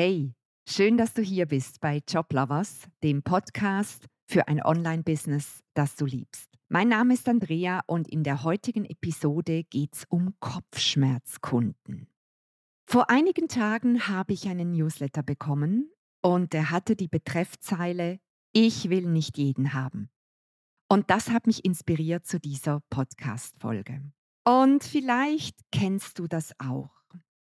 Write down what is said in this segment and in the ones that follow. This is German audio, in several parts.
Hey, schön, dass du hier bist bei Joblovers, dem Podcast für ein Online-Business, das du liebst. Mein Name ist Andrea und in der heutigen Episode geht es um Kopfschmerzkunden. Vor einigen Tagen habe ich einen Newsletter bekommen und er hatte die Betreffzeile Ich will nicht jeden haben. Und das hat mich inspiriert zu dieser Podcast-Folge. Und vielleicht kennst du das auch.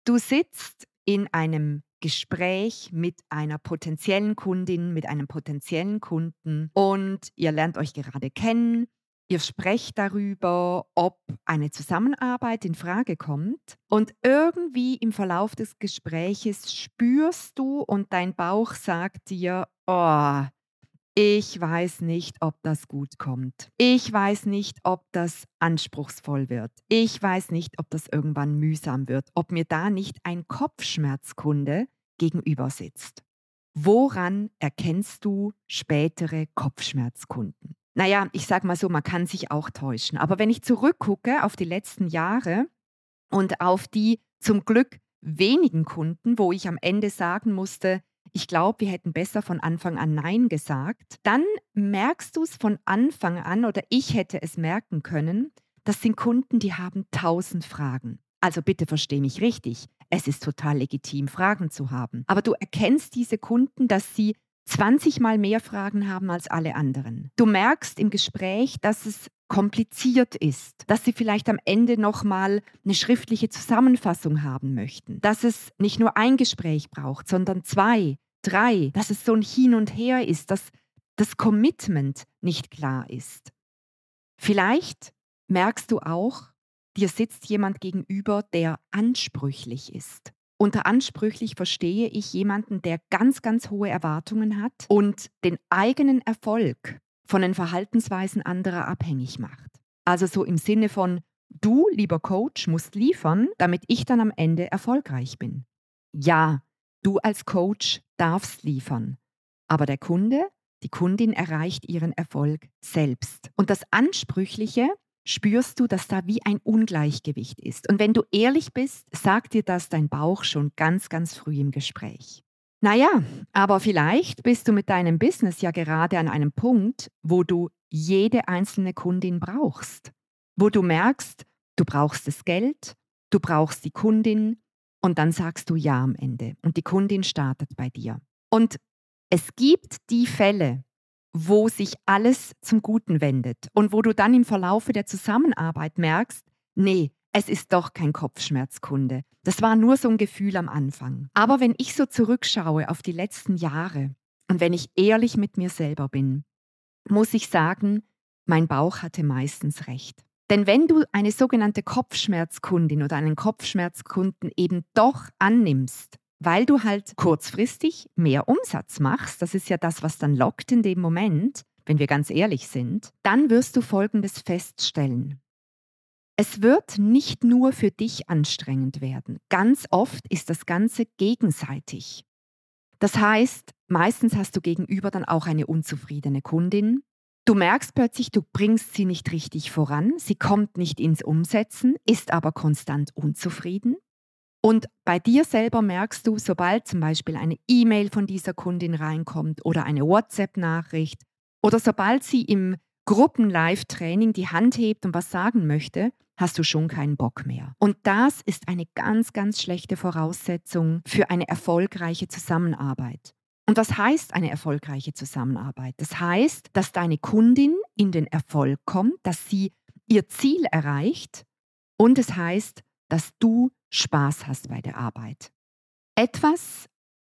Du sitzt in einem Gespräch mit einer potenziellen Kundin, mit einem potenziellen Kunden und ihr lernt euch gerade kennen. Ihr sprecht darüber, ob eine Zusammenarbeit in Frage kommt und irgendwie im Verlauf des Gespräches spürst du und dein Bauch sagt dir, oh, ich weiß nicht, ob das gut kommt. Ich weiß nicht, ob das anspruchsvoll wird. Ich weiß nicht, ob das irgendwann mühsam wird, ob mir da nicht ein Kopfschmerzkunde gegenüber sitzt. Woran erkennst du spätere Kopfschmerzkunden? Naja, ich sag mal so, man kann sich auch täuschen. Aber wenn ich zurückgucke auf die letzten Jahre und auf die zum Glück wenigen Kunden, wo ich am Ende sagen musste, ich glaube, wir hätten besser von Anfang an Nein gesagt, dann merkst du es von Anfang an oder ich hätte es merken können, das sind Kunden, die haben tausend Fragen. Also bitte versteh mich richtig. Es ist total legitim, Fragen zu haben. Aber du erkennst diese Kunden, dass sie 20 mal mehr Fragen haben als alle anderen. Du merkst im Gespräch, dass es kompliziert ist, dass sie vielleicht am Ende nochmal eine schriftliche Zusammenfassung haben möchten, dass es nicht nur ein Gespräch braucht, sondern zwei, drei, dass es so ein Hin und Her ist, dass das Commitment nicht klar ist. Vielleicht merkst du auch, dir sitzt jemand gegenüber, der ansprüchlich ist. Unter ansprüchlich verstehe ich jemanden, der ganz, ganz hohe Erwartungen hat und den eigenen Erfolg von den Verhaltensweisen anderer abhängig macht. Also so im Sinne von, du, lieber Coach, musst liefern, damit ich dann am Ende erfolgreich bin. Ja, du als Coach darfst liefern, aber der Kunde, die Kundin erreicht ihren Erfolg selbst. Und das Ansprüchliche spürst du, dass da wie ein Ungleichgewicht ist. Und wenn du ehrlich bist, sagt dir das dein Bauch schon ganz, ganz früh im Gespräch. Naja, aber vielleicht bist du mit deinem Business ja gerade an einem Punkt, wo du jede einzelne Kundin brauchst, wo du merkst, du brauchst das Geld, du brauchst die Kundin und dann sagst du ja am Ende und die Kundin startet bei dir. Und es gibt die Fälle, wo sich alles zum Guten wendet und wo du dann im Verlaufe der Zusammenarbeit merkst, nee, es ist doch kein Kopfschmerzkunde. Das war nur so ein Gefühl am Anfang. Aber wenn ich so zurückschaue auf die letzten Jahre und wenn ich ehrlich mit mir selber bin, muss ich sagen, mein Bauch hatte meistens recht. Denn wenn du eine sogenannte Kopfschmerzkundin oder einen Kopfschmerzkunden eben doch annimmst, weil du halt kurzfristig mehr Umsatz machst, das ist ja das, was dann lockt in dem Moment, wenn wir ganz ehrlich sind, dann wirst du Folgendes feststellen. Es wird nicht nur für dich anstrengend werden. Ganz oft ist das Ganze gegenseitig. Das heißt, meistens hast du gegenüber dann auch eine unzufriedene Kundin. Du merkst plötzlich, du bringst sie nicht richtig voran, sie kommt nicht ins Umsetzen, ist aber konstant unzufrieden. Und bei dir selber merkst du, sobald zum Beispiel eine E-Mail von dieser Kundin reinkommt oder eine WhatsApp-Nachricht oder sobald sie im Gruppen-Live-Training die Hand hebt und was sagen möchte, hast du schon keinen Bock mehr. Und das ist eine ganz, ganz schlechte Voraussetzung für eine erfolgreiche Zusammenarbeit. Und was heißt eine erfolgreiche Zusammenarbeit? Das heißt, dass deine Kundin in den Erfolg kommt, dass sie ihr Ziel erreicht und es heißt, dass du Spaß hast bei der Arbeit. Etwas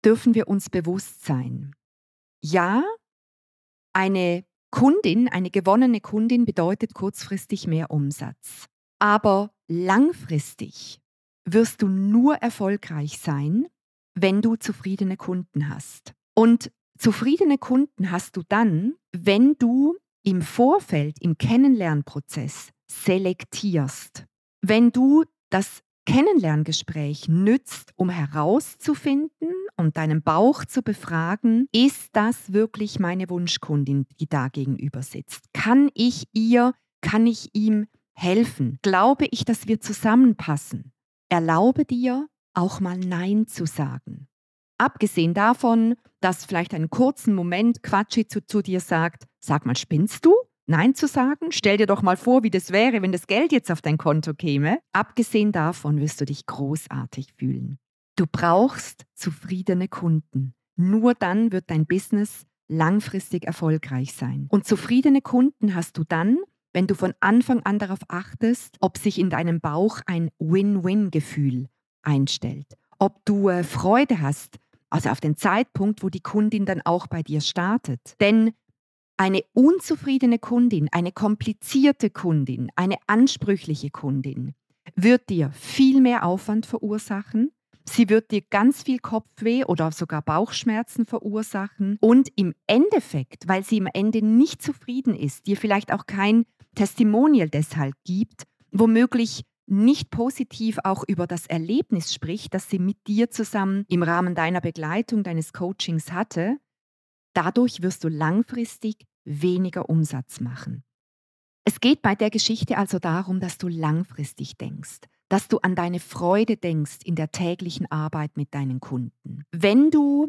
dürfen wir uns bewusst sein. Ja, eine Kundin, eine gewonnene Kundin bedeutet kurzfristig mehr Umsatz. Aber langfristig wirst du nur erfolgreich sein, wenn du zufriedene Kunden hast. Und zufriedene Kunden hast du dann, wenn du im Vorfeld, im Kennenlernprozess selektierst. Wenn du das Kennenlerngespräch nützt, um herauszufinden und deinen Bauch zu befragen, ist das wirklich meine Wunschkundin, die da gegenüber sitzt? Kann ich ihr, kann ich ihm helfen? Glaube ich, dass wir zusammenpassen? Erlaube dir, auch mal Nein zu sagen. Abgesehen davon, dass vielleicht einen kurzen Moment Quatschi zu, zu dir sagt, sag mal, spinnst du? Nein zu sagen? Stell dir doch mal vor, wie das wäre, wenn das Geld jetzt auf dein Konto käme. Abgesehen davon wirst du dich großartig fühlen. Du brauchst zufriedene Kunden. Nur dann wird dein Business langfristig erfolgreich sein. Und zufriedene Kunden hast du dann, wenn du von Anfang an darauf achtest, ob sich in deinem Bauch ein Win-Win-Gefühl einstellt, ob du äh, Freude hast, also auf den Zeitpunkt, wo die Kundin dann auch bei dir startet. Denn eine unzufriedene Kundin, eine komplizierte Kundin, eine ansprüchliche Kundin wird dir viel mehr Aufwand verursachen, Sie wird dir ganz viel Kopfweh oder sogar Bauchschmerzen verursachen und im Endeffekt, weil sie im Ende nicht zufrieden ist, dir vielleicht auch kein Testimonial deshalb gibt, womöglich nicht positiv auch über das Erlebnis spricht, das sie mit dir zusammen im Rahmen deiner Begleitung, deines Coachings hatte, dadurch wirst du langfristig weniger Umsatz machen. Es geht bei der Geschichte also darum, dass du langfristig denkst, dass du an deine Freude denkst in der täglichen Arbeit mit deinen Kunden. Wenn du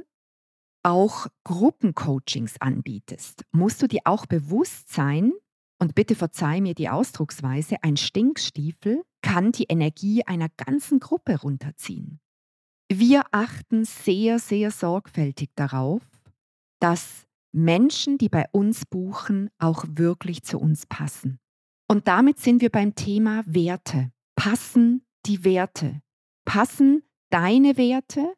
auch Gruppencoachings anbietest, musst du dir auch bewusst sein, und bitte verzeih mir die Ausdrucksweise, ein Stinkstiefel kann die Energie einer ganzen Gruppe runterziehen. Wir achten sehr, sehr sorgfältig darauf, dass Menschen, die bei uns buchen, auch wirklich zu uns passen. Und damit sind wir beim Thema Werte passen die Werte? Passen deine Werte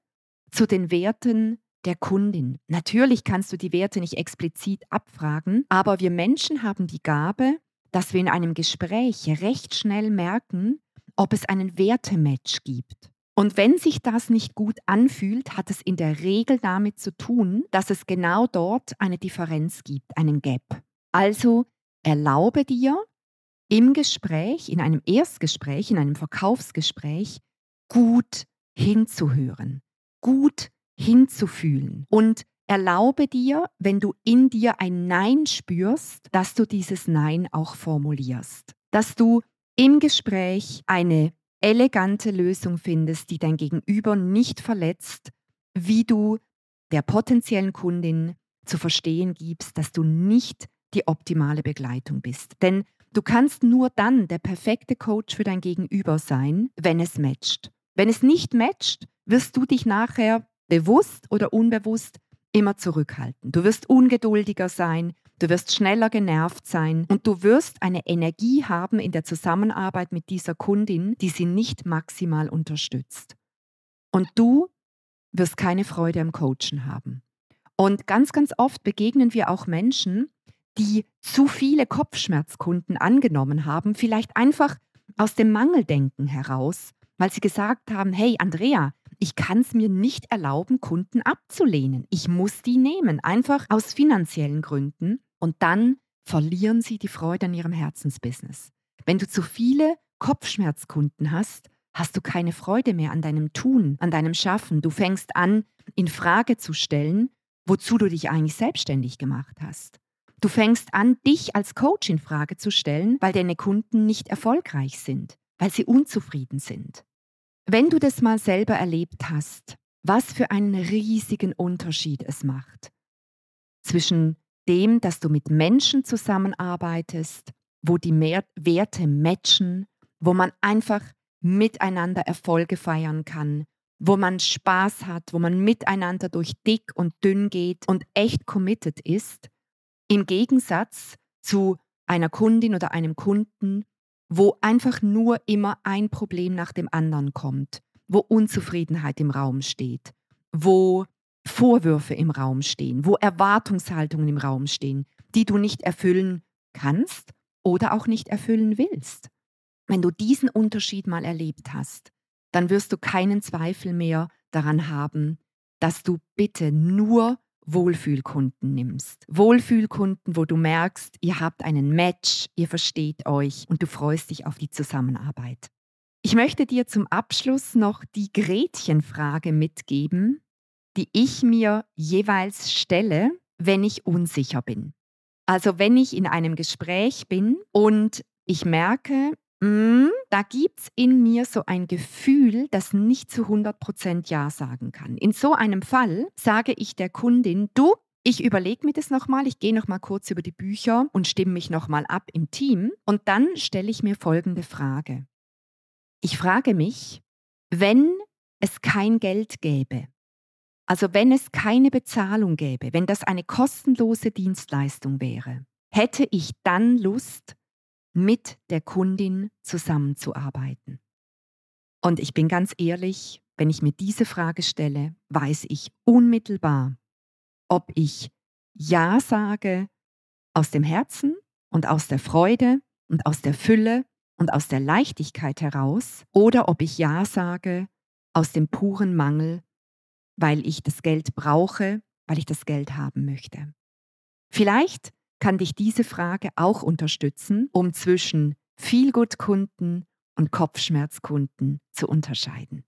zu den Werten der Kundin? Natürlich kannst du die Werte nicht explizit abfragen, aber wir Menschen haben die Gabe, dass wir in einem Gespräch recht schnell merken, ob es einen Wertematch gibt. Und wenn sich das nicht gut anfühlt, hat es in der Regel damit zu tun, dass es genau dort eine Differenz gibt, einen Gap. Also erlaube dir, im Gespräch, in einem Erstgespräch, in einem Verkaufsgespräch gut hinzuhören, gut hinzufühlen und erlaube dir, wenn du in dir ein Nein spürst, dass du dieses Nein auch formulierst, dass du im Gespräch eine elegante Lösung findest, die dein Gegenüber nicht verletzt, wie du der potenziellen Kundin zu verstehen gibst, dass du nicht die optimale Begleitung bist. Denn Du kannst nur dann der perfekte Coach für dein Gegenüber sein, wenn es matcht. Wenn es nicht matcht, wirst du dich nachher bewusst oder unbewusst immer zurückhalten. Du wirst ungeduldiger sein, du wirst schneller genervt sein und du wirst eine Energie haben in der Zusammenarbeit mit dieser Kundin, die sie nicht maximal unterstützt. Und du wirst keine Freude am Coachen haben. Und ganz, ganz oft begegnen wir auch Menschen, die zu viele Kopfschmerzkunden angenommen haben, vielleicht einfach aus dem Mangeldenken heraus, weil sie gesagt haben, hey Andrea, ich kann es mir nicht erlauben, Kunden abzulehnen. Ich muss die nehmen, einfach aus finanziellen Gründen. Und dann verlieren sie die Freude an ihrem Herzensbusiness. Wenn du zu viele Kopfschmerzkunden hast, hast du keine Freude mehr an deinem Tun, an deinem Schaffen. Du fängst an, in Frage zu stellen, wozu du dich eigentlich selbstständig gemacht hast. Du fängst an, dich als Coach in Frage zu stellen, weil deine Kunden nicht erfolgreich sind, weil sie unzufrieden sind. Wenn du das mal selber erlebt hast, was für einen riesigen Unterschied es macht zwischen dem, dass du mit Menschen zusammenarbeitest, wo die Werte matchen, wo man einfach miteinander Erfolge feiern kann, wo man Spaß hat, wo man miteinander durch dick und dünn geht und echt committed ist, im Gegensatz zu einer Kundin oder einem Kunden, wo einfach nur immer ein Problem nach dem anderen kommt, wo Unzufriedenheit im Raum steht, wo Vorwürfe im Raum stehen, wo Erwartungshaltungen im Raum stehen, die du nicht erfüllen kannst oder auch nicht erfüllen willst. Wenn du diesen Unterschied mal erlebt hast, dann wirst du keinen Zweifel mehr daran haben, dass du bitte nur Wohlfühlkunden nimmst. Wohlfühlkunden, wo du merkst, ihr habt einen Match, ihr versteht euch und du freust dich auf die Zusammenarbeit. Ich möchte dir zum Abschluss noch die Gretchenfrage mitgeben, die ich mir jeweils stelle, wenn ich unsicher bin. Also wenn ich in einem Gespräch bin und ich merke, mm, da gibt es in mir so ein Gefühl, das nicht zu 100% Ja sagen kann. In so einem Fall sage ich der Kundin, du, ich überlege mir das nochmal, ich gehe nochmal kurz über die Bücher und stimme mich nochmal ab im Team und dann stelle ich mir folgende Frage. Ich frage mich, wenn es kein Geld gäbe, also wenn es keine Bezahlung gäbe, wenn das eine kostenlose Dienstleistung wäre, hätte ich dann Lust, mit der Kundin zusammenzuarbeiten? Und ich bin ganz ehrlich, wenn ich mir diese Frage stelle, weiß ich unmittelbar, ob ich Ja sage aus dem Herzen und aus der Freude und aus der Fülle und aus der Leichtigkeit heraus oder ob ich Ja sage aus dem puren Mangel, weil ich das Geld brauche, weil ich das Geld haben möchte. Vielleicht kann dich diese Frage auch unterstützen, um zwischen Feelgood-Kunden und Kopfschmerzkunden zu unterscheiden.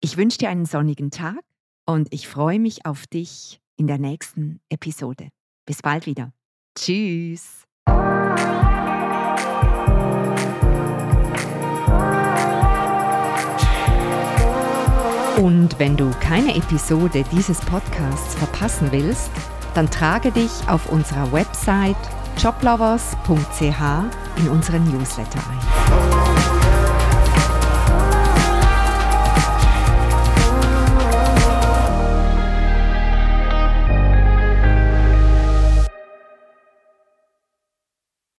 Ich wünsche dir einen sonnigen Tag und ich freue mich auf dich in der nächsten Episode. Bis bald wieder. Tschüss. Und wenn du keine Episode dieses Podcasts verpassen willst, dann trage dich auf unserer Website joblovers.ch in unseren Newsletter ein.